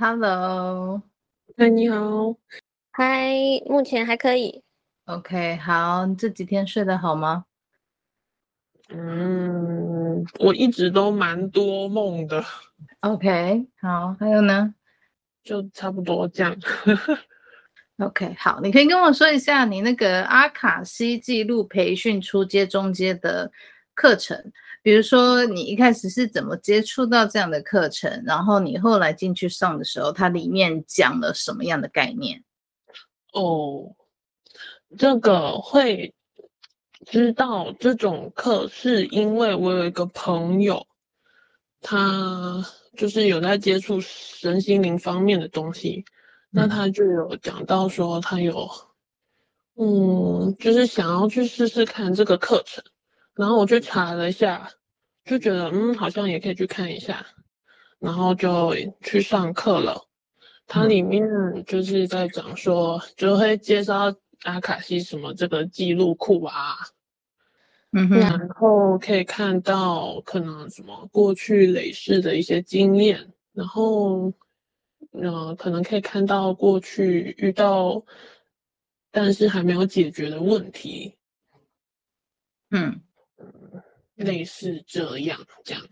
Hello，嗨，你好，嗨，目前还可以。OK，好，你这几天睡得好吗？嗯，我一直都蛮多梦的。OK，好，还有呢？就差不多这样。OK，好，你可以跟我说一下你那个阿卡西记录培训初阶、中阶的课程，比如说你一开始是怎么接触到这样的课程，然后你后来进去上的时候，它里面讲了什么样的概念？哦，这个会知道这种课，是因为我有一个朋友，他就是有在接触身心灵方面的东西，那他就有讲到说他有，嗯，就是想要去试试看这个课程，然后我去查了一下，就觉得嗯，好像也可以去看一下，然后就去上课了。它里面就是在讲说，就会介绍阿卡西什么这个记录库啊。嗯哼，然后可以看到可能什么过去累世的一些经验，然后，呃，可能可以看到过去遇到，但是还没有解决的问题，嗯，类似这样这样。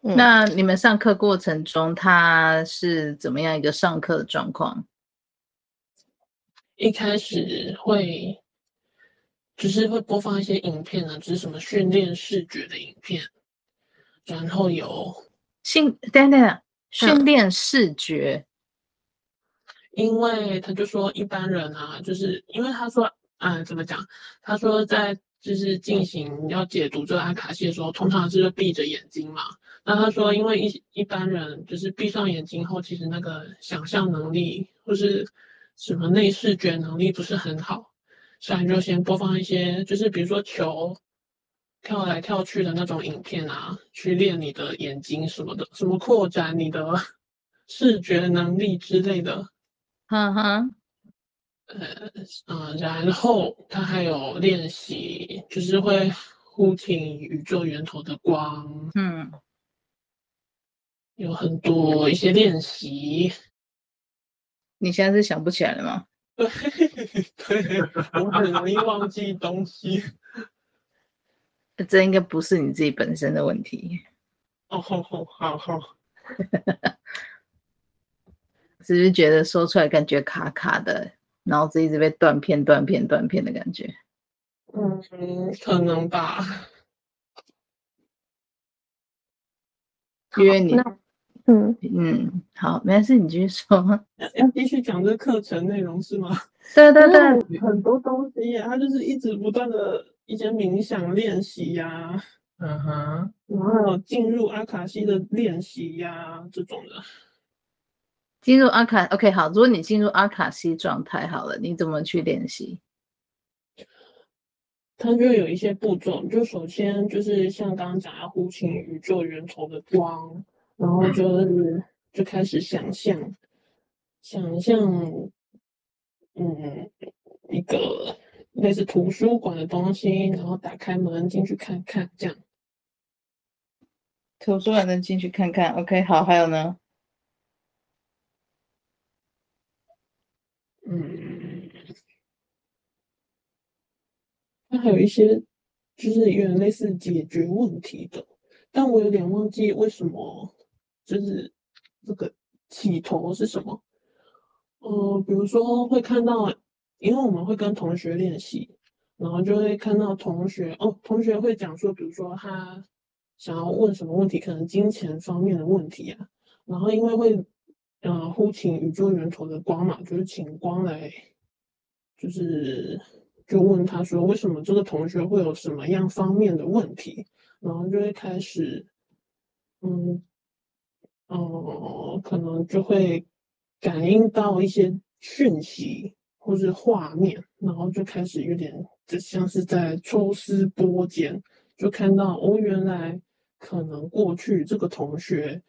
那你们上课过程中，他是怎么样一个上课的状况？一开始会。只是会播放一些影片呢，就是什么训练视觉的影片，然后有训等等训练视觉，因为他就说一般人啊，就是因为他说，嗯，怎么讲？他说在就是进行要解读这个阿卡西的时候，通常是闭着眼睛嘛。那他说，因为一一般人就是闭上眼睛后，其实那个想象能力或是什么内视觉能力不是很好。所以就先播放一些，就是比如说球跳来跳去的那种影片啊，去练你的眼睛什么的，什么扩展你的 视觉能力之类的。哈哈，呃嗯，然后他还有练习，就是会呼请宇宙源头的光。嗯，有很多一些练习。你现在是想不起来了吗？对，对，我很容易忘记东西。这应该不是你自己本身的问题。哦，好好好好。只是觉得说出来感觉卡卡的，脑子一直被断片、断片、断片的感觉。嗯，可能吧。因为你。嗯嗯，好，没事，你继续说。要继续讲这个课程内容是吗？对对对，很多东西呀，它就是一直不断的一些冥想练习呀，嗯哼，然后进入阿卡西的练习呀，这种的。进入阿卡，OK，好，如果你进入阿卡西状态，好了，你怎么去练习？它就有一些步骤，就首先就是像刚刚讲要呼请宇宙源头的光。然后就是就开始想象，想象，嗯，一个类似图书馆的东西，然后打开门进去看看，这样。图书馆能进去看看，OK，好，还有呢？嗯，那还有一些就是有点类似解决问题的，但我有点忘记为什么。就是这个起头是什么？呃，比如说会看到，因为我们会跟同学练习，然后就会看到同学哦，同学会讲说，比如说他想要问什么问题，可能金钱方面的问题啊，然后因为会呃呼请宇宙源头的光嘛，就是请光来，就是就问他说，为什么这个同学会有什么样方面的问题，然后就会开始嗯。哦，可能就会感应到一些讯息或是画面，然后就开始有点就像是在抽丝剥茧，就看到哦，原来可能过去这个同学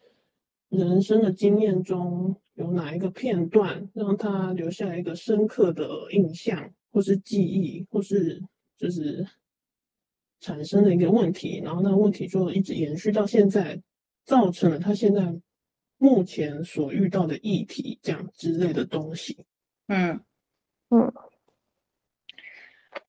人生的经验中有哪一个片段让他留下一个深刻的印象，或是记忆，或是就是产生了一个问题，然后那个问题就一直延续到现在，造成了他现在。目前所遇到的议题这样之类的东西。嗯嗯，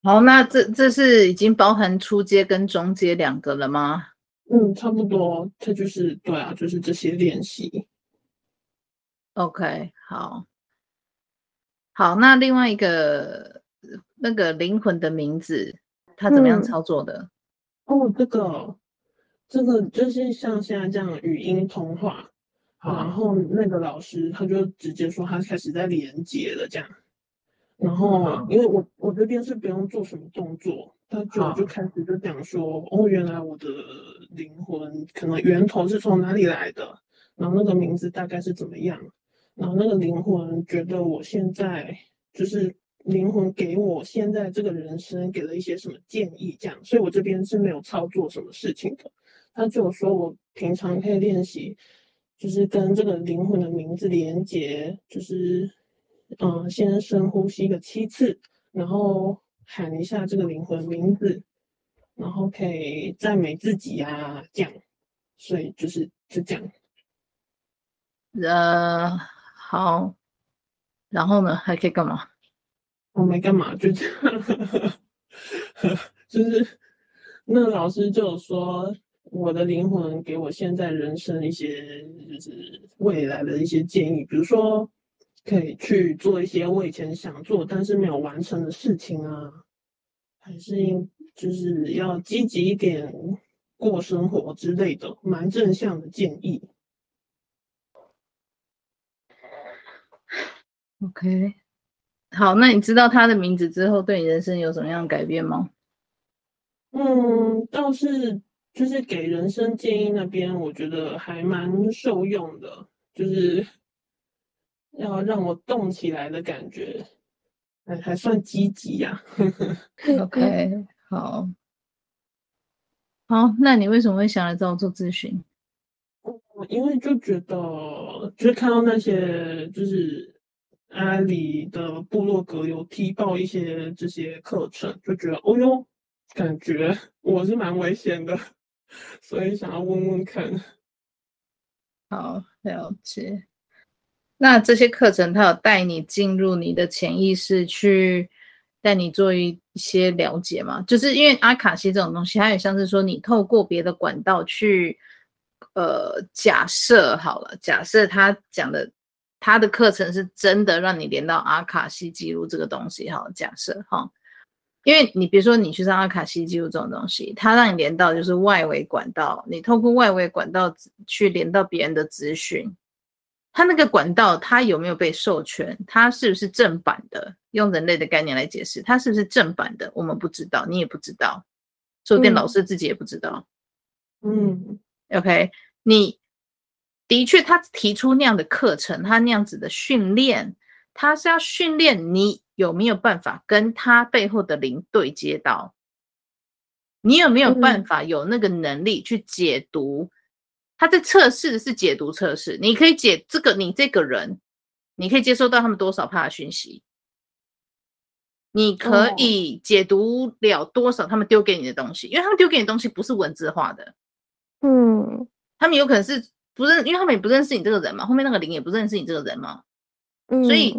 好，那这这是已经包含初阶跟中阶两个了吗？嗯，差不多，这就是对啊，就是这些练习。OK，好，好，那另外一个那个灵魂的名字，它怎么样操作的？嗯、哦，这个，这个就是像现在这样语音通话，嗯、然后那个老师他就直接说他开始在连接了这样，然后因为我我这边是不用做什么动作。他就就开始就讲说，哦，原来我的灵魂可能源头是从哪里来的，然后那个名字大概是怎么样，然后那个灵魂觉得我现在就是灵魂给我现在这个人生给了一些什么建议，这样，所以我这边是没有操作什么事情的。他就说我平常可以练习，就是跟这个灵魂的名字连接，就是嗯，先深呼吸个七次，然后。喊一下这个灵魂名字，然后可以赞美自己啊，这样，所以就是就这样。呃，好，然后呢，还可以干嘛？我没干嘛，就这样。就是那老师就说，我的灵魂给我现在人生一些，就是未来的一些建议，比如说。可以去做一些我以前想做但是没有完成的事情啊，还是就是要积极一点过生活之类的，蛮正向的建议。OK，好，那你知道他的名字之后，对你人生有什么样的改变吗？嗯，倒是就是给人生建议那边，我觉得还蛮受用的，就是。要让我动起来的感觉，还还算积极呀。OK，好，好，那你为什么会想来找我做咨询？我因为就觉得，就是看到那些就是阿里的部落格有踢爆一些这些课程，就觉得哦哟，感觉我是蛮危险的，所以想要问问看。好，了解。那这些课程，它有带你进入你的潜意识去带你做一些了解吗？就是因为阿卡西这种东西，它也像是说你透过别的管道去，呃，假设好了，假设他讲的他的课程是真的让你连到阿卡西记录这个东西，好，假设哈，因为你比如说你去上阿卡西记录这种东西，它让你连到就是外围管道，你透过外围管道去连到别人的资讯。它那个管道，它有没有被授权？它是不是正版的？用人类的概念来解释，它是不是正版的？我们不知道，你也不知道，说不定老师自己也不知道。嗯，OK，你的确，他提出那样的课程，他那样子的训练，他是要训练你有没有办法跟他背后的灵对接到，你有没有办法有那个能力去解读。他在测试的是解读测试，你可以解这个，你这个人，你可以接收到他们多少帕的讯息，你可以解读了多少他们丢给你的东西，因为他们丢给你的东西不是文字化的，嗯，他们有可能是不认，因为他们也不认识你这个人嘛，后面那个灵也不认识你这个人嘛，嗯，所以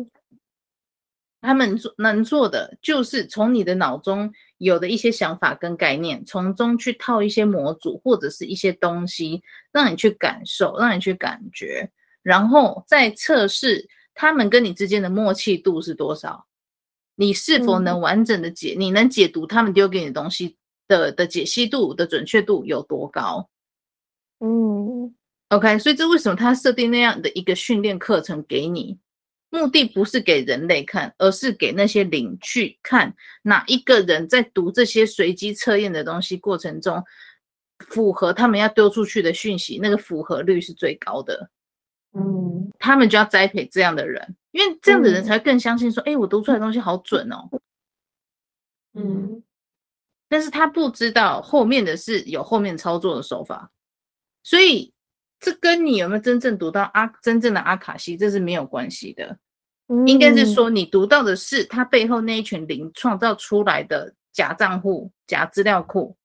他们做能做的就是从你的脑中。有的一些想法跟概念，从中去套一些模组或者是一些东西，让你去感受，让你去感觉，然后再测试他们跟你之间的默契度是多少，你是否能完整的解，嗯、你能解读他们丢给你的东西的的解析度的准确度有多高？嗯，OK，所以这为什么他设定那样的一个训练课程给你？目的不是给人类看，而是给那些灵去看，哪一个人在读这些随机测验的东西过程中，符合他们要丢出去的讯息，那个符合率是最高的。嗯，他们就要栽培这样的人，因为这样的人才会更相信说，哎、嗯，我读出来的东西好准哦。嗯，但是他不知道后面的是有后面操作的手法，所以。这跟你有没有真正读到阿真正的阿卡西，这是没有关系的。嗯、应该是说你读到的是他背后那一群灵创造出来的假账户、假资料库。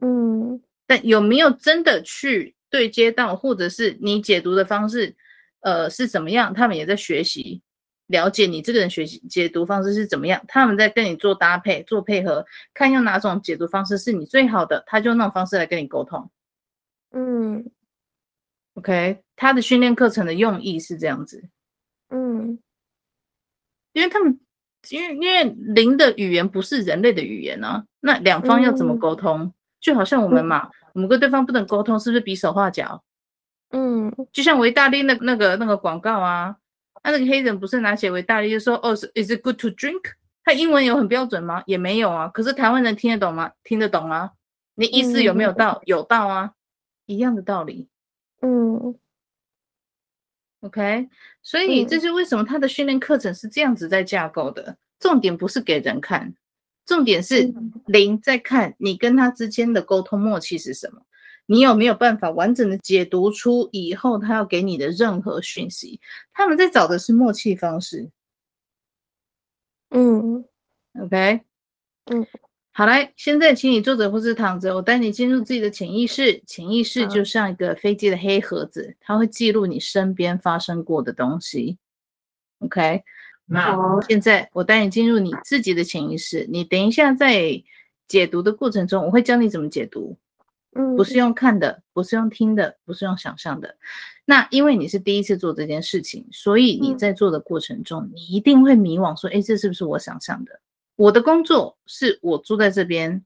嗯，但有没有真的去对接到，或者是你解读的方式，呃，是怎么样？他们也在学习，了解你这个人学习解读方式是怎么样。他们在跟你做搭配、做配合，看用哪种解读方式是你最好的，他就用那种方式来跟你沟通。嗯，OK，他的训练课程的用意是这样子。嗯，因为他们，因为因为灵的语言不是人类的语言啊，那两方要怎么沟通？嗯、就好像我们嘛。嗯我们跟对方不能沟通，是不是比手画脚？嗯，就像维大利那那个那个广告啊，那那个黑人不是拿起维大利就说哦，Is it good to drink？他英文有很标准吗？也没有啊。可是台湾人听得懂吗？听得懂啊。你意思有没有到？嗯、有到啊，一样的道理。嗯，OK，所以这是为什么他的训练课程是这样子在架构的。重点不是给人看。重点是零在看你跟他之间的沟通默契是什么，你有没有办法完整的解读出以后他要给你的任何讯息？他们在找的是默契方式。嗯，OK，嗯，好来，现在请你坐着或是躺着，我带你进入自己的潜意识。潜意识就像一个飞机的黑盒子，它会记录你身边发生过的东西。OK。那，现在我带你进入你自己的潜意识。你等一下在解读的过程中，我会教你怎么解读。嗯，不是用看的，不是用听的，不是用想象的。那因为你是第一次做这件事情，所以你在做的过程中，你一定会迷惘，说：“哎，这是不是我想象的？”我的工作是我住在这边，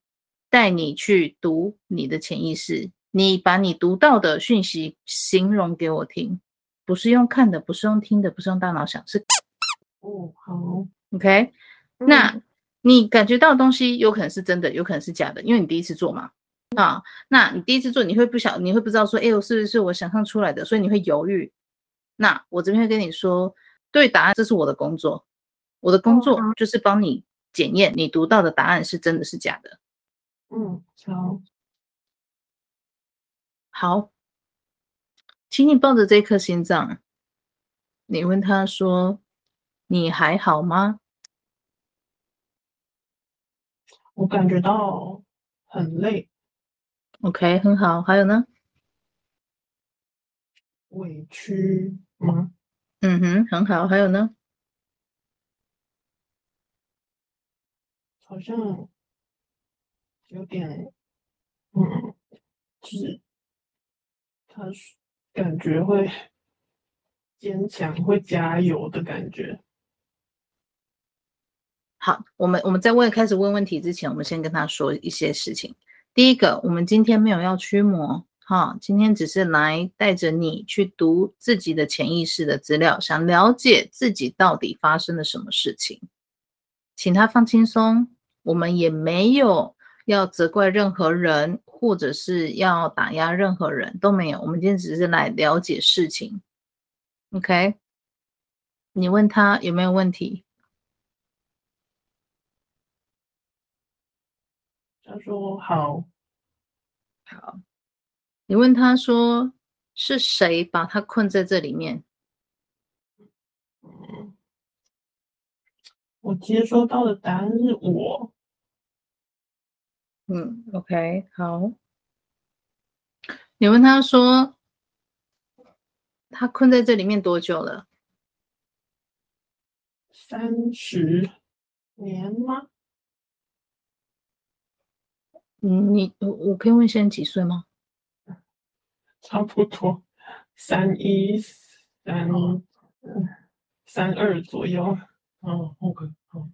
带你去读你的潜意识。你把你读到的讯息形容给我听，不是用看的，不是用听的，不是用大脑想，是。哦，好，OK，那你感觉到的东西有可能是真的，有可能是假的，因为你第一次做嘛，啊，那你第一次做，你会不晓，你会不知道说，哎呦，是不是我想象出来的？所以你会犹豫。那我这边会跟你说，对答案，这是我的工作，我的工作就是帮你检验你读到的答案是真的是假的。嗯，好，好，请你抱着这颗心脏，你问他说。你还好吗？我感觉到很累。OK，很好。还有呢？委屈吗？嗯哼，很好。还有呢？好像有点，嗯，就是他感觉会坚强，会加油的感觉。好，我们我们在问开始问问题之前，我们先跟他说一些事情。第一个，我们今天没有要驱魔，哈，今天只是来带着你去读自己的潜意识的资料，想了解自己到底发生了什么事情，请他放轻松。我们也没有要责怪任何人，或者是要打压任何人，都没有。我们今天只是来了解事情。OK，你问他有没有问题？他说好，好。你问他说是谁把他困在这里面？嗯，我接收到的答案是我。嗯，OK，好。你问他说他困在这里面多久了？三十年吗？嗯，你我我可以问现在几岁吗？差不多三一三三二左右。哦，OK，好。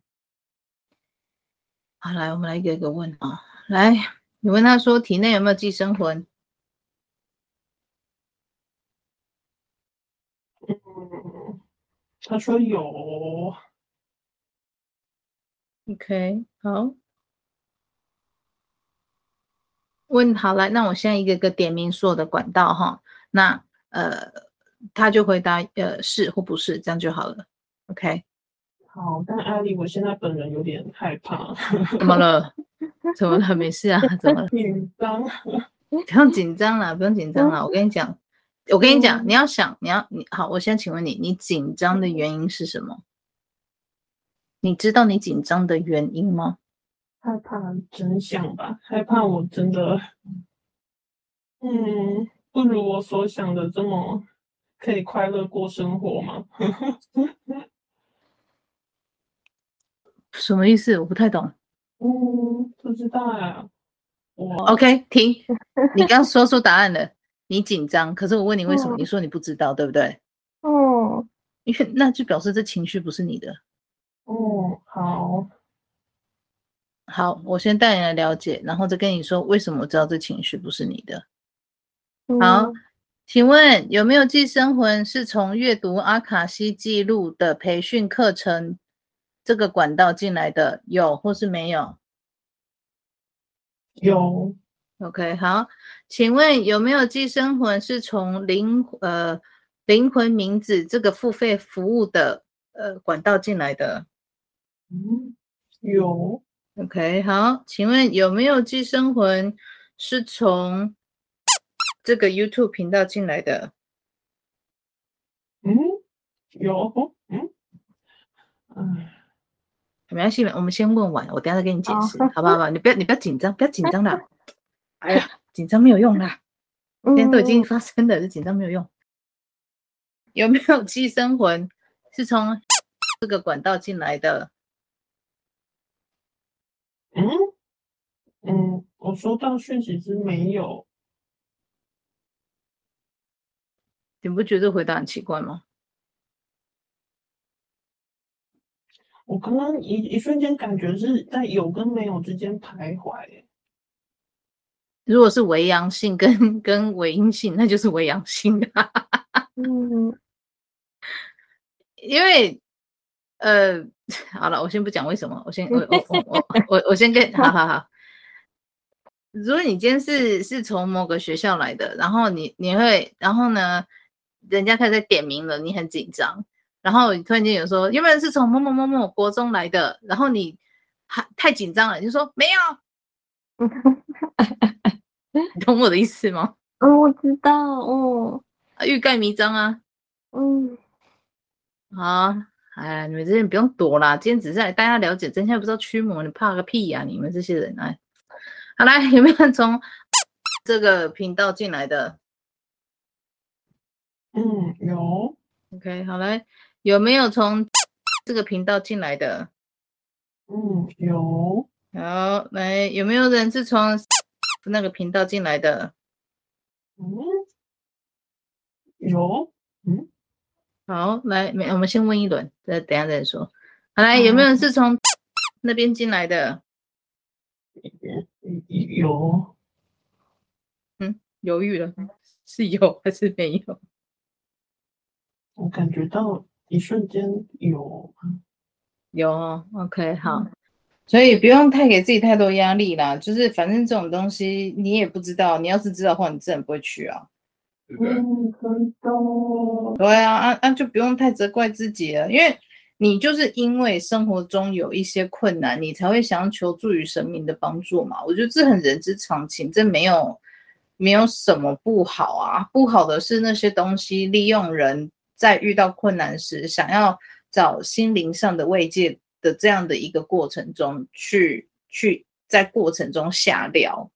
好，来，我们来一个一个问啊。来，你问他说体内有没有寄生魂？嗯，他说有。OK，好。问好了，那我现在一个个点名所有的管道哈，那呃，他就回答呃是或不是，这样就好了。OK，好，但阿丽，我现在本人有点害怕。怎么了？怎么了？没事啊？怎么了？紧张？不用紧张了，不用紧张了。我跟你讲，我跟你讲，你要想，你要你好，我现在请问你，你紧张的原因是什么？你知道你紧张的原因吗？害怕真相吧，害怕我真的，嗯，不如我所想的这么可以快乐过生活吗？什么意思？我不太懂。嗯，不知道啊。我 OK，停。你刚说出答案了，你紧张。可是我问你为什么？你说你不知道，对不对？哦，因为那就表示这情绪不是你的。哦，好。好，我先带你来了解，然后再跟你说为什么我知道这情绪不是你的。好，嗯请问有没有寄生魂是从阅读阿卡西记录的培训课程这个管道进来的？有或是没有？有。OK，好，请问有没有寄生魂是从灵呃灵魂名字这个付费服务的呃管道进来的？嗯，有。OK，好，请问有没有寄生魂是从这个 YouTube 频道进来的？嗯，有。嗯，嗯，没关系，我们先问完，我等下再给你解释，哦、好不好？你不要，你不要紧张，不要紧张啦。哎呀，紧张没有用啦，现在都已经发生了，这紧张没有用。有没有寄生魂是从这个管道进来的？嗯嗯，我收到讯息是没有。你不觉得回答很奇怪吗？我刚刚一一瞬间感觉是在有跟没有之间徘徊。如果是伪阳性跟跟伪阴性，那就是伪阳性啊。嗯，因为。呃，好了，我先不讲为什么，我先我我我我我我先跟，好好好。如果你今天是是从某个学校来的，然后你你会，然后呢，人家开始在点名了，你很紧张，然后你突然间有说有没有人是从某某某某国中来的，然后你还太紧张了，你就说没有，你懂我的意思吗？嗯，我知道，哦，欲盖弥彰啊，嗯，好。哎，你们这些人不用躲啦，今天只是来大家了解真相，不知道驱魔，你怕个屁呀、啊！你们这些人，哎，好来，有没有从这个频道进来的？嗯，有。OK，好来，有没有从这个频道进来的？嗯，有。好来，有没有人是从那个频道进来的？嗯，有。嗯。好，来，没，我们先问一轮，再等下再说。好来，有没有人是从那边进来的？有。嗯，犹豫了，是有还是没有？我感觉到一瞬间有。有哦，OK，好。所以不用太给自己太多压力啦，就是反正这种东西你也不知道，你要是知道的话，你自然不会去啊。嗯，真的。对啊，啊啊，就不用太责怪自己了，因为你就是因为生活中有一些困难，你才会想求助于神明的帮助嘛。我觉得这很人之常情，这没有没有什么不好啊。不好的是那些东西利用人在遇到困难时，想要找心灵上的慰藉的这样的一个过程中去去在过程中下料。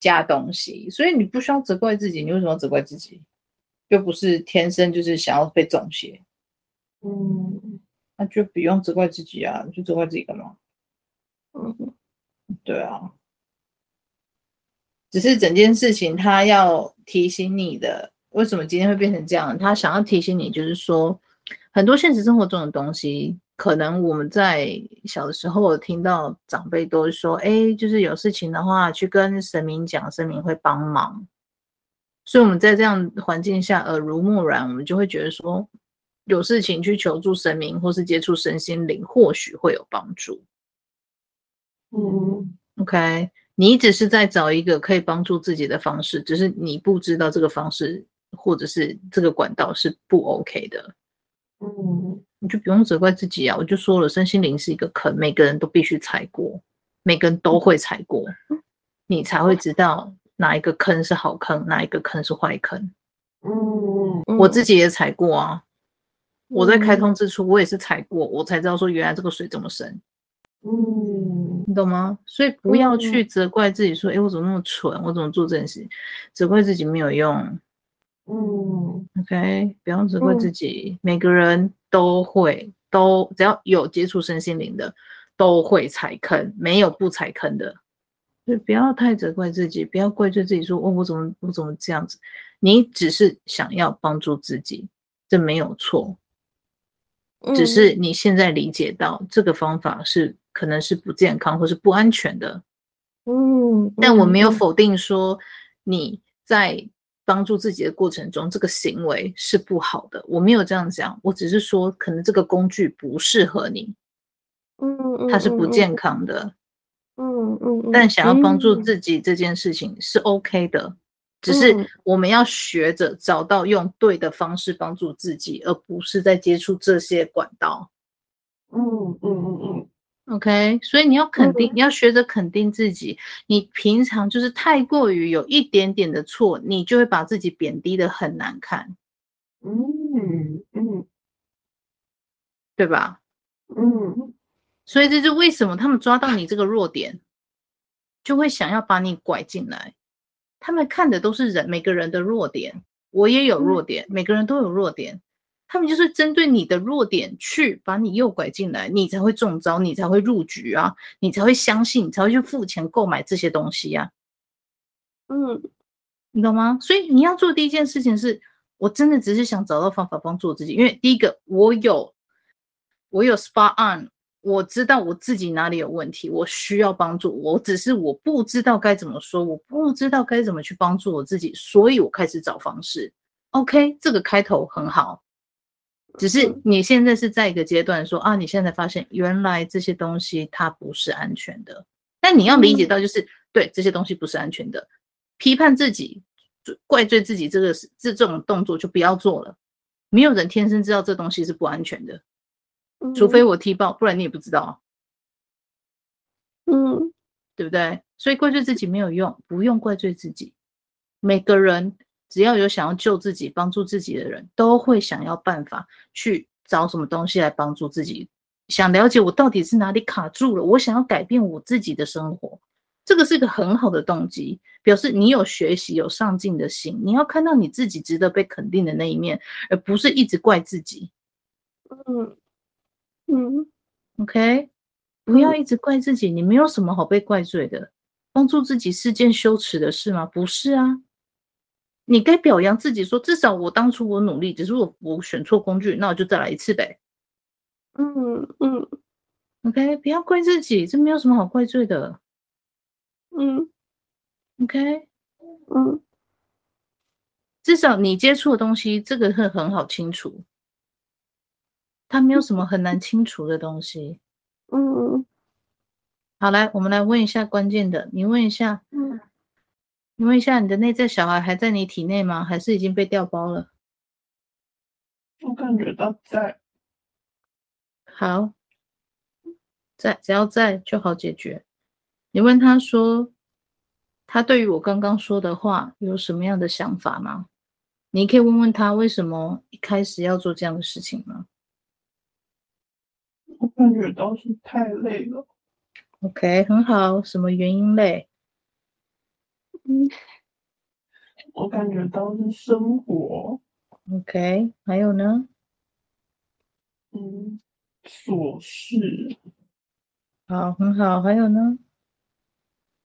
加东西，所以你不需要责怪自己。你为什么要责怪自己？又不是天生就是想要被中邪。嗯，那就不用责怪自己啊！你就责怪自己干嘛？嗯，对啊。只是整件事情，他要提醒你的，为什么今天会变成这样？他想要提醒你，就是说，很多现实生活中的东西。可能我们在小的时候听到长辈都说：“哎，就是有事情的话，去跟神明讲，神明会帮忙。”所以我们在这样环境下耳濡目染，我们就会觉得说，有事情去求助神明，或是接触身心灵，或许会有帮助。嗯，OK，你只是在找一个可以帮助自己的方式，只是你不知道这个方式或者是这个管道是不 OK 的。嗯。你就不用责怪自己啊！我就说了，身心灵是一个坑，每个人都必须踩过，每个人都会踩过，你才会知道哪一个坑是好坑，哪一个坑是坏坑。嗯，我自己也踩过啊，我在开通之初，我也是踩过，我才知道说原来这个水这么深。嗯，你懂吗？所以不要去责怪自己说，诶，我怎么那么蠢，我怎么做这件事？责怪自己没有用，嗯，OK，不要责怪自己，每个人都会，都只要有接触身心灵的，都会踩坑，没有不踩坑的。就不要太责怪自己，不要怪罪自己，说哦，我怎么我怎么这样子？你只是想要帮助自己，这没有错。只是你现在理解到这个方法是可能是不健康或是不安全的。嗯，但我没有否定说你在帮助自己的过程中，这个行为是不好的。我没有这样讲，我只是说可能这个工具不适合你。嗯，它是不健康的。嗯嗯，但想要帮助自己这件事情是 OK 的，嗯、只是我们要学着找到用对的方式帮助自己，而不是在接触这些管道。嗯嗯嗯嗯，OK，所以你要肯定，嗯、你要学着肯定自己。你平常就是太过于有一点点的错，你就会把自己贬低的很难看。嗯嗯，对吧？嗯。所以这是为什么他们抓到你这个弱点，就会想要把你拐进来。他们看的都是人，每个人的弱点。我也有弱点，每个人都有弱点。他们就是针对你的弱点去把你诱拐进来，你才会中招，你才会入局啊，你才会相信，你才会去付钱购买这些东西呀。嗯，你懂吗？所以你要做第一件事情是，我真的只是想找到方法帮助我自己，因为第一个，我有，我有 spot on。我知道我自己哪里有问题，我需要帮助。我只是我不知道该怎么说，我不知道该怎么去帮助我自己，所以我开始找方式。OK，这个开头很好。只是你现在是在一个阶段说啊，你现在发现原来这些东西它不是安全的。但你要理解到，就是对这些东西不是安全的，批判自己、怪罪自己，这个是这这种动作就不要做了。没有人天生知道这东西是不安全的。除非我踢爆，不然你也不知道。嗯，对不对？所以怪罪自己没有用，不用怪罪自己。每个人只要有想要救自己、帮助自己的人，都会想要办法去找什么东西来帮助自己。想了解我到底是哪里卡住了，我想要改变我自己的生活，这个是一个很好的动机，表示你有学习、有上进的心。你要看到你自己值得被肯定的那一面，而不是一直怪自己。嗯。嗯，OK，不要一直怪自己，你没有什么好被怪罪的。帮助自己是件羞耻的事吗？不是啊，你该表扬自己说，至少我当初我努力，只是我我选错工具，那我就再来一次呗。嗯嗯，OK，不要怪自己，这没有什么好怪罪的。嗯，OK，嗯，至少你接触的东西，这个是很好清除。它没有什么很难清除的东西。嗯，好，来，我们来问一下关键的。你问一下，嗯，你问一下，你的内在小孩还在你体内吗？还是已经被调包了？我感觉到在。好，在，只要在就好解决。你问他说，他对于我刚刚说的话有什么样的想法吗？你可以问问他为什么一开始要做这样的事情吗？我感觉到是太累了。OK，很好。什么原因累？嗯，我感觉到是生活。OK，还有呢？嗯，琐事。好，很好。还有呢？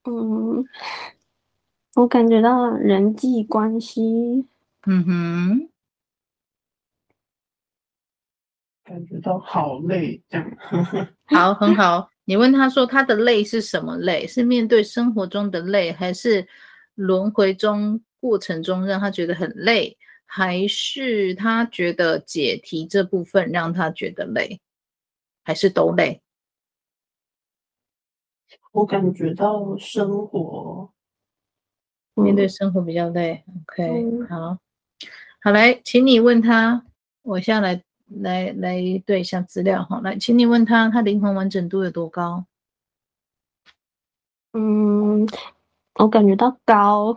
嗯，我感觉到人际关系。嗯哼。感觉到好累，这样。好，很好。你问他说他的累是什么累？是面对生活中的累，还是轮回中过程中让他觉得很累，还是他觉得解题这部分让他觉得累，还是都累？我感觉到生活，面对生活比较累。OK，好，好，来，请你问他，我下来。来来对一下资料哈，来，请你问他，他灵魂完整度有多高？嗯，我感觉到高。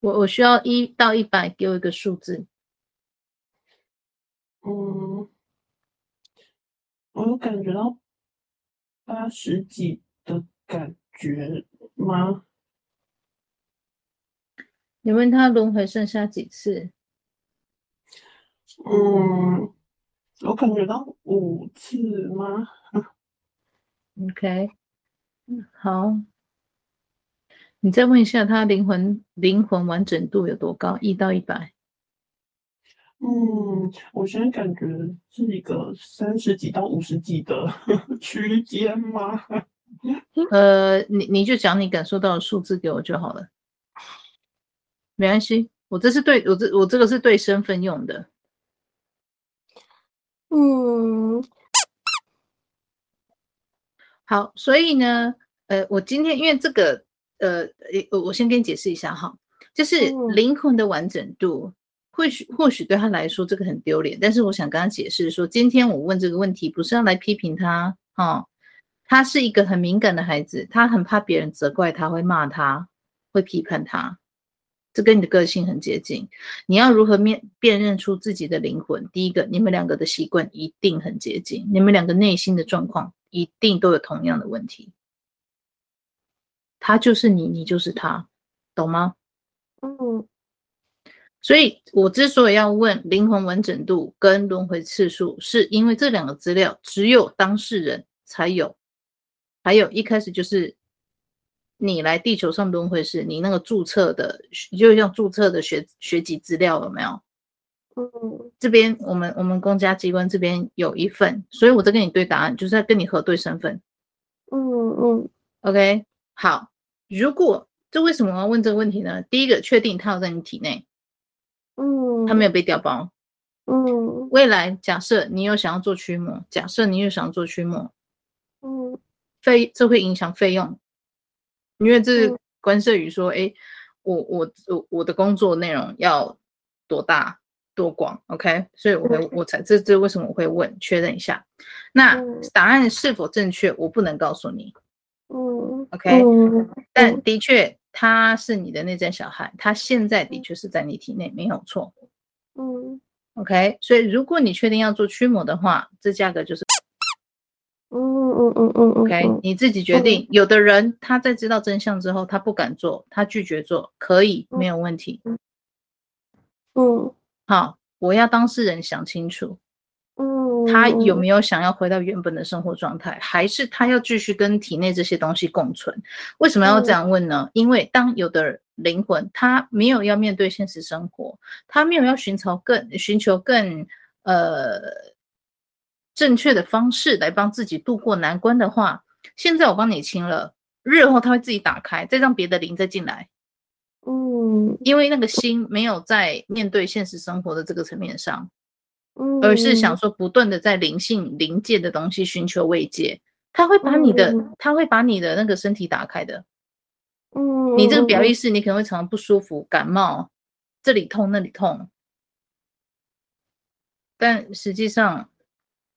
我我需要一到一百，给我一个数字。嗯，我有感觉到八十几的感觉吗？你问他轮回剩下几次？嗯，我感觉到五次吗？OK，好，你再问一下他灵魂灵魂完整度有多高？一到一百。嗯，我现在感觉是一个三十几到五十几的 区间吗？呃，你你就讲你感受到的数字给我就好了，没关系，我这是对我这我这个是对身份用的。嗯，好，所以呢，呃，我今天因为这个，呃，我我先跟你解释一下哈，就是灵魂的完整度。或许或许对他来说这个很丢脸，但是我想跟他解释说，今天我问这个问题不是要来批评他，哦，他是一个很敏感的孩子，他很怕别人责怪他，会骂他，会批判他，这跟你的个性很接近。你要如何面辨认出自己的灵魂？第一个，你们两个的习惯一定很接近，你们两个内心的状况一定都有同样的问题。他就是你，你就是他，懂吗？嗯。所以我之所以要问灵魂完整度跟轮回次数，是因为这两个资料只有当事人才有。还有一开始就是你来地球上轮回时，你那个注册的，就像注册的学学籍资料有没有？嗯，这边我们我们公家机关这边有一份，所以我在跟你对答案，就是在跟你核对身份。嗯嗯，OK，好。如果这为什么要问这个问题呢？第一个，确定它有在你体内。嗯，它没有被调包。嗯，未来假设你有想要做驱魔，假设你有想要做驱魔，嗯，费这会影响费用，因为这关涉于说，哎、嗯，我我我我的工作内容要多大多广，OK？所以我会、嗯、我才这这为什么我会问确认一下，那答案是否正确，我不能告诉你，嗯，OK？嗯，但的确。他是你的内在小孩，他现在的确是在你体内，没有错。嗯，OK，所以如果你确定要做驱魔的话，这价格就是，嗯嗯嗯嗯 OK，你自己决定。有的人他在知道真相之后，他不敢做，他拒绝做，可以，没有问题。嗯，好，我要当事人想清楚。他有没有想要回到原本的生活状态，还是他要继续跟体内这些东西共存？为什么要这样问呢？因为当有的灵魂他没有要面对现实生活，他没有要寻求更寻求更呃正确的方式来帮自己度过难关的话，现在我帮你清了，日后他会自己打开，再让别的灵再进来。嗯，因为那个心没有在面对现实生活的这个层面上。而是想说，不断的在灵性灵界的东西寻求慰藉，他会把你的，他会把你的那个身体打开的。嗯，你这个表意识，你可能会常常不舒服，感冒，这里痛那里痛，但实际上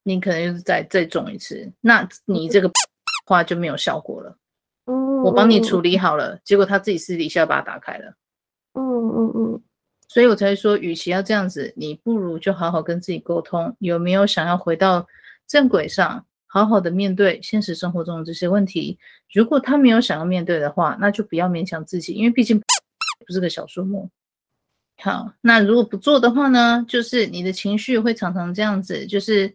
你可能就是再再种一次，那你这个话就没有效果了。嗯，我帮你处理好了，结果他自己私底下把它打开了。嗯嗯嗯。所以我才说，与其要这样子，你不如就好好跟自己沟通，有没有想要回到正轨上，好好的面对现实生活中的这些问题。如果他没有想要面对的话，那就不要勉强自己，因为毕竟不是个小数目。好，那如果不做的话呢，就是你的情绪会常常这样子，就是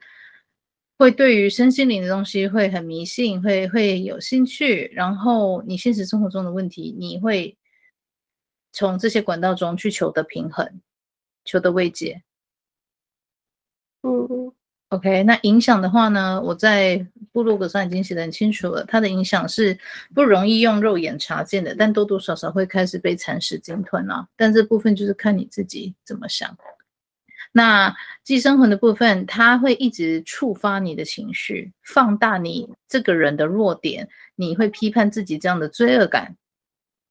会对于身心灵的东西会很迷信，会会有兴趣，然后你现实生活中的问题，你会。从这些管道中去求得平衡，求得慰藉。嗯，OK，那影响的话呢，我在部落格上已经写得很清楚了。它的影响是不容易用肉眼查见的，但多多少少会开始被蚕食鲸吞啊。但这部分就是看你自己怎么想。那寄生魂的部分，它会一直触发你的情绪，放大你这个人的弱点，你会批判自己这样的罪恶感。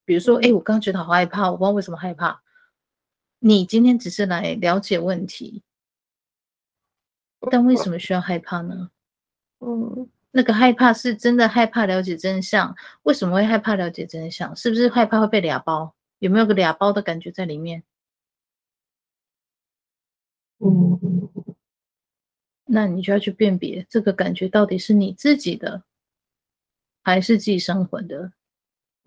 比如说，哎，我刚刚觉得好害怕，我不知道为什么害怕。你今天只是来了解问题，但为什么需要害怕呢？嗯，那个害怕是真的害怕了解真相。为什么会害怕了解真相？是不是害怕会被俩包？有没有个俩包的感觉在里面？嗯，那你就要去辨别这个感觉到底是你自己的，还是寄生魂的？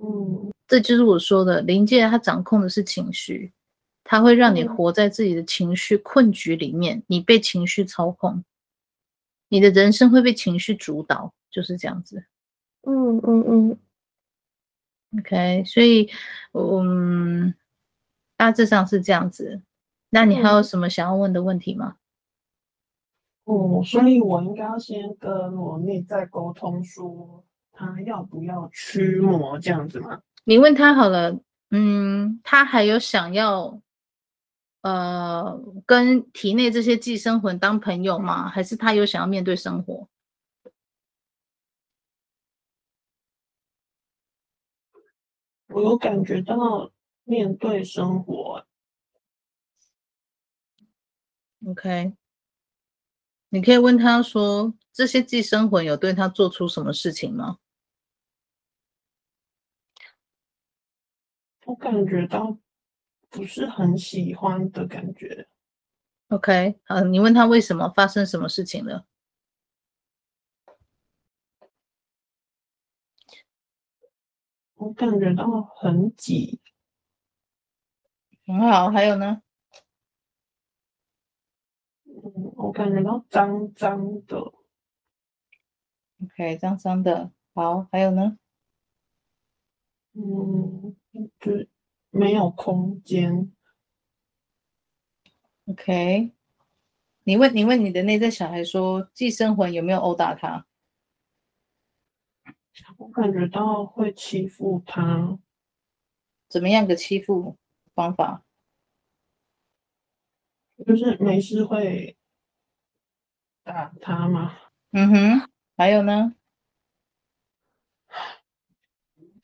嗯，这就是我说的灵界，它掌控的是情绪，它会让你活在自己的情绪困局里面，你被情绪操控，你的人生会被情绪主导，就是这样子。嗯嗯嗯。OK，所以，嗯，大致上是这样子。那你还有什么想要问的问题吗？哦、嗯，所以我应该要先跟我内在沟通，说他要不要驱魔这样子吗？你问他好了，嗯，他还有想要，呃，跟体内这些寄生魂当朋友吗？还是他有想要面对生活？我有感觉到面对生活。OK，你可以问他说：“这些寄生魂有对他做出什么事情吗？”我感觉到不是很喜欢的感觉。OK，好，你问他为什么发生什么事情了？我感觉到很挤，很好。还有呢？嗯，我感觉到脏脏的。OK，脏脏的。好，还有呢？嗯，就没有空间。OK，你问你问你的内在小孩说，寄生魂有没有殴打他？我感觉到会欺负他，怎么样个欺负方法？就是没事会打他吗？嗯哼，还有呢？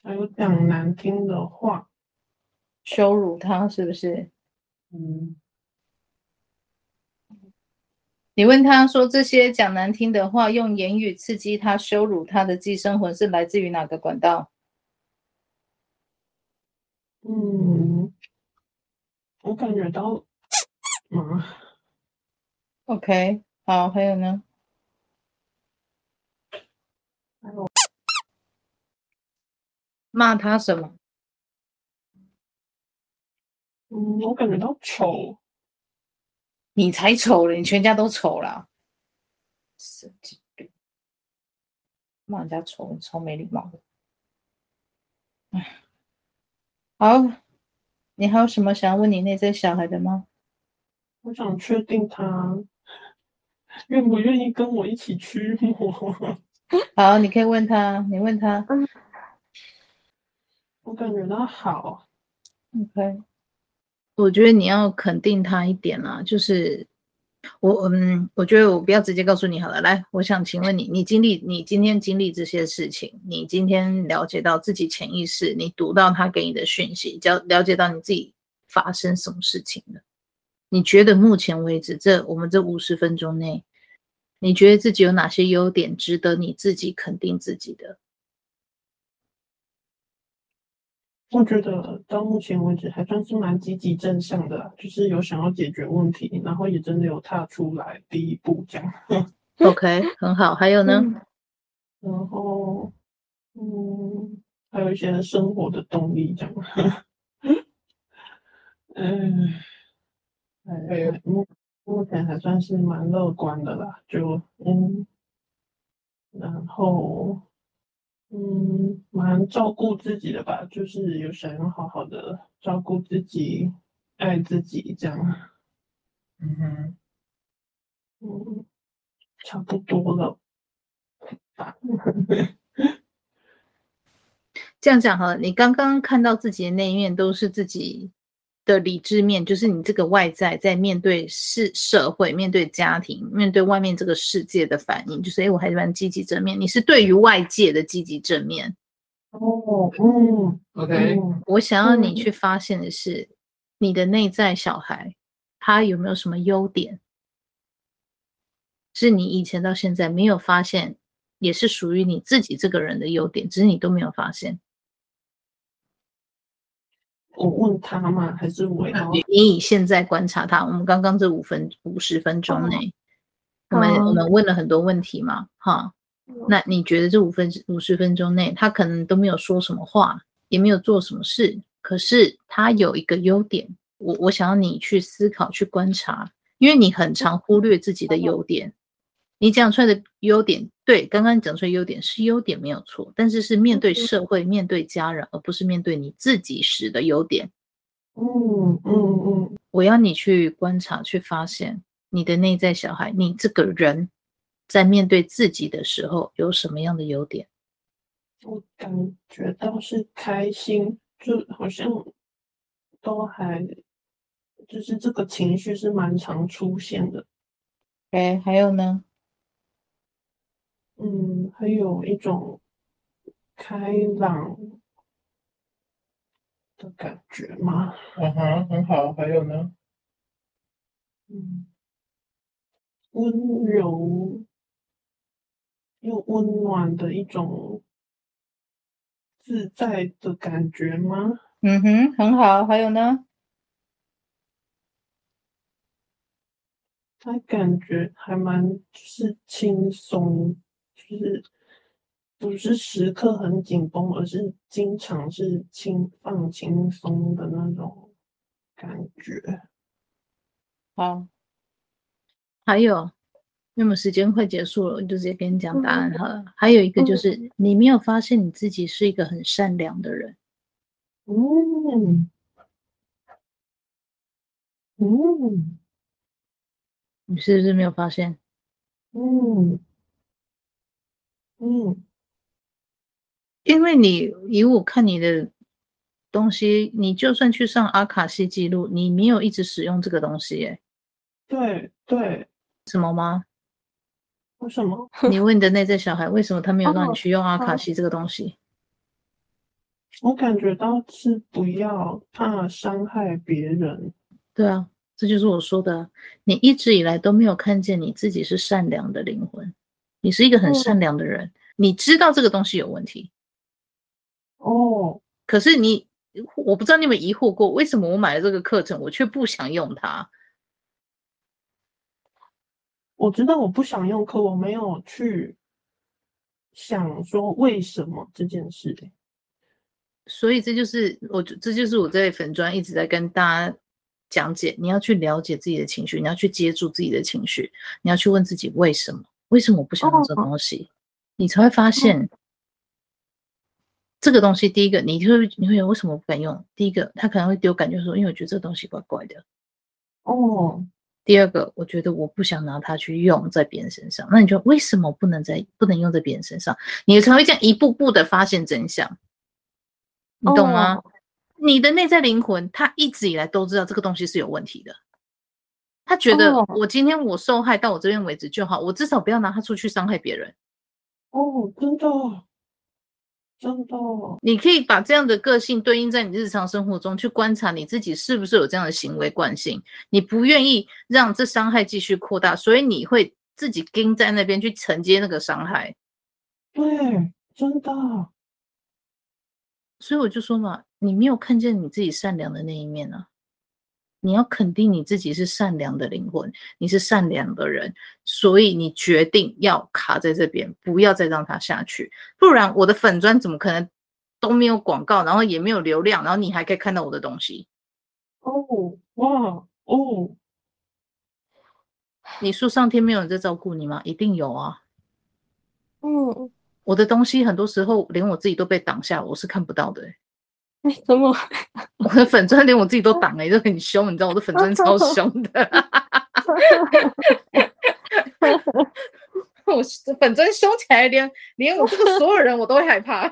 还有讲难听的话，羞辱他是不是？嗯。你问他说，这些讲难听的话，用言语刺激他、羞辱他的寄生魂是来自于哪个管道？嗯，我感觉到，嗯，OK，好，还有呢？还有骂他什么？嗯，我感觉到丑。你才丑了，你全家都丑了，神经病！骂人家丑，超没礼貌的。哎，好，你还有什么想要问你内在小孩的吗？我想确定他愿不愿意跟我一起驱魔。好，你可以问他，你问他。我感觉到好。OK。我觉得你要肯定他一点啦，就是我嗯，我觉得我不要直接告诉你好了。来，我想请问你，你经历你今天经历这些事情，你今天了解到自己潜意识，你读到他给你的讯息，了了解到你自己发生什么事情了？你觉得目前为止这我们这五十分钟内，你觉得自己有哪些优点值得你自己肯定自己的？我觉得到目前为止还算是蛮积极正向的，就是有想要解决问题，然后也真的有踏出来第一步这样。OK，很好。还有呢？然后，嗯，还有一些生活的动力这样。嗯，哎，目目前还算是蛮乐观的啦，就嗯，然后。嗯，蛮照顾自己的吧，就是有想要好好的照顾自己、爱自己这样。嗯哼，嗯，差不多了。这样讲哈，你刚刚看到自己的那一面都是自己的理智面，就是你这个外在在面对世社会、面对家庭、面对外面这个世界的反应，就是哎，我还是蛮积极正面。你是对于外界的积极正面。哦，嗯，OK。我想要你去发现的是，你的内在小孩他有没有什么优点，是你以前到现在没有发现，也是属于你自己这个人的优点，只是你都没有发现。我问他吗？还是我要？你以现在观察他，我们刚刚这五分五十分钟内，我们我们问了很多问题嘛，哈。那你觉得这五分五十分钟内，他可能都没有说什么话，也没有做什么事，可是他有一个优点，我我想要你去思考、去观察，因为你很常忽略自己的优点。你讲出来的优点，对，刚刚讲出来优点是优点没有错，但是是面对社会、面对家人，而不是面对你自己时的优点。嗯嗯嗯，我要你去观察、去发现你的内在小孩，你这个人在面对自己的时候有什么样的优点？我感觉到是开心，就好像都还，就是这个情绪是蛮常出现的。哎，还有呢？嗯，还有一种开朗的感觉吗？嗯哼，很好。还有呢？嗯，温柔又温暖的一种自在的感觉吗？嗯哼，很好。还有呢？他感觉还蛮是轻松。就是不是时刻很紧绷，而是经常是轻放轻松的那种感觉。好，还有，那么时间快结束了，我就直接跟你讲答案好了。嗯、还有一个就是，嗯、你没有发现你自己是一个很善良的人。嗯嗯，你是不是没有发现？嗯。嗯，因为你以我看你的东西，你就算去上阿卡西记录，你没有一直使用这个东西，耶。对对，什么吗？为什么？你问你的内在小孩，为什么他没有让你去用阿卡西这个东西？我感觉到是不要怕伤害别人。对啊，这就是我说的，你一直以来都没有看见你自己是善良的灵魂。你是一个很善良的人，嗯、你知道这个东西有问题哦。可是你，我不知道你有没有疑惑过，为什么我买了这个课程，我却不想用它？我知道我不想用，可我没有去想说为什么这件事。所以这就是我，这就是我在粉专一直在跟大家讲解，你要去了解自己的情绪，你要去接住自己的情绪，你要去问自己为什么。为什么我不想用这个东西？哦、你才会发现，哦、这个东西。第一个，你就会你会为什么我不敢用？第一个，他可能会丢感觉说，因为我觉得这个东西怪怪的。哦。第二个，我觉得我不想拿它去用在别人身上。那你就为什么不能在不能用在别人身上？你才会这样一步步的发现真相。你懂吗？哦、你的内在灵魂，他一直以来都知道这个东西是有问题的。他觉得我今天我受害到我这边为止就好，我至少不要拿它出去伤害别人。哦，真的，真的。你可以把这样的个性对应在你日常生活中去观察你自己是不是有这样的行为惯性。你不愿意让这伤害继续扩大，所以你会自己盯在那边去承接那个伤害。对，真的。所以我就说嘛，你没有看见你自己善良的那一面呢、啊。你要肯定你自己是善良的灵魂，你是善良的人，所以你决定要卡在这边，不要再让它下去，不然我的粉砖怎么可能都没有广告，然后也没有流量，然后你还可以看到我的东西？哦，哇，哦，你说上天没有人在照顾你吗？一定有啊。嗯，我的东西很多时候连我自己都被挡下，我是看不到的。怎么？我的粉钻连我自己都挡了，欸，就很凶，你知道我的粉钻超凶的。我粉专凶起来连，连连我这个所有人我都会害怕。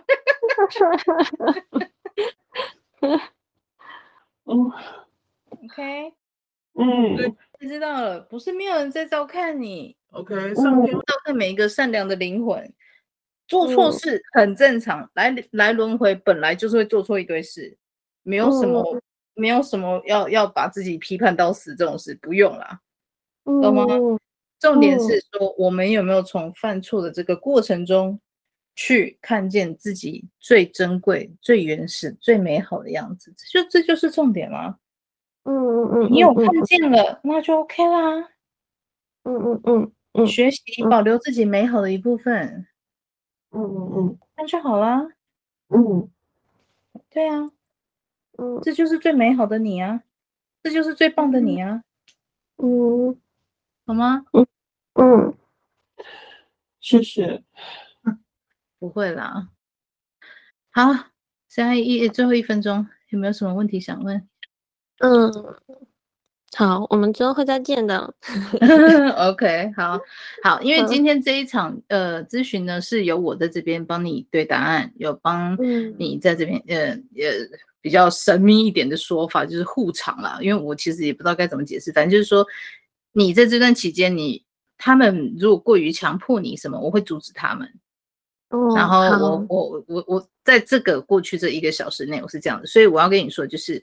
嗯，OK，嗯，知道了，不是没有人在照看你。OK，上天照看每一个善良的灵魂。做错事很正常，嗯、来来轮回本来就是会做错一堆事，没有什么，嗯、没有什么要要把自己批判到死这种事，不用啦，嗯、懂吗？重点是说，我们有没有从犯错的这个过程中，去看见自己最珍贵、最原始、最美好的样子？就这就是重点吗？嗯嗯嗯，你有看见了，那就 OK 啦。嗯嗯嗯嗯，学习保留自己美好的一部分。嗯嗯嗯，那就好啦。嗯，对啊，嗯这就是最美好的你啊，这就是最棒的你啊，嗯好吗？嗯嗯，谢谢。不会啦。好，现在一最后一分钟，有没有什么问题想问？嗯，好，我们之后会再见的。OK，好好，因为今天这一场呃咨询呢，是由我在这边帮你对答案，有帮你在这边呃呃比较神秘一点的说法，就是护场啦。因为我其实也不知道该怎么解释，反正就是说你在这段期间，你他们如果过于强迫你什么，我会阻止他们。哦、然后我我我我在这个过去这一个小时内，我是这样的，所以我要跟你说，就是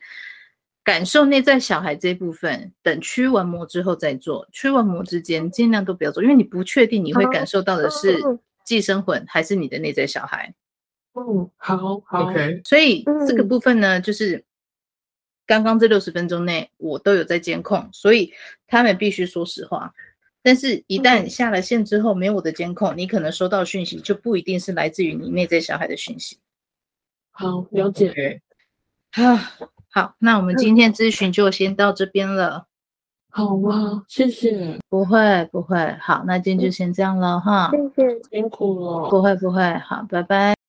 感受内在小孩这部分，等驱完魔之后再做，驱完魔之间尽量都不要做，因为你不确定你会感受到的是寄生魂还是你的内在小孩。嗯，好好，OK。所以这个部分呢，就是刚刚这六十分钟内我都有在监控，所以他们必须说实话。但是，一旦下了线之后，没有我的监控，你可能收到讯息就不一定是来自于你内在小孩的讯息。好，了解。啊，好，那我们今天咨询就先到这边了。好啊，谢谢。不会，不会。好，那今天就先这样了哈。谢谢，辛苦了。不会，不会。好，拜拜。